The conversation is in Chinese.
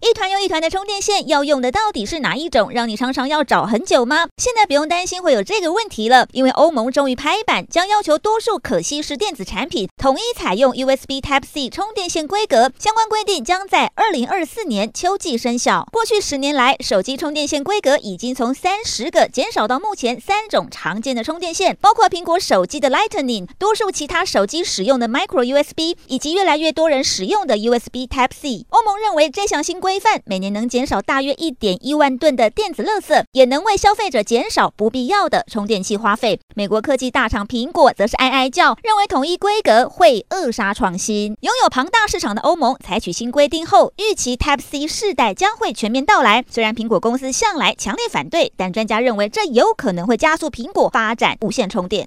一团又一团的充电线，要用的到底是哪一种？让你常常要找很久吗？现在不用担心会有这个问题了，因为欧盟终于拍板，将要求多数可稀释电子产品统一采用 USB Type-C 充电线规格。相关规定将在二零二四年秋季生效。过去十年来，手机充电线规格已经从三十个减少到目前三种常见的充电线，包括苹果手机的 Lightning，多数其他手机使用的 Micro USB，以及越来越多人使用的 USB Type-C。欧盟认为这项新规。规范每年能减少大约一点一万吨的电子垃圾，也能为消费者减少不必要的充电器花费。美国科技大厂苹果则是哀哀叫，认为统一规格会扼杀创新。拥有庞大市场的欧盟采取新规定后，预期 Type C 世代将会全面到来。虽然苹果公司向来强烈反对，但专家认为这有可能会加速苹果发展无线充电。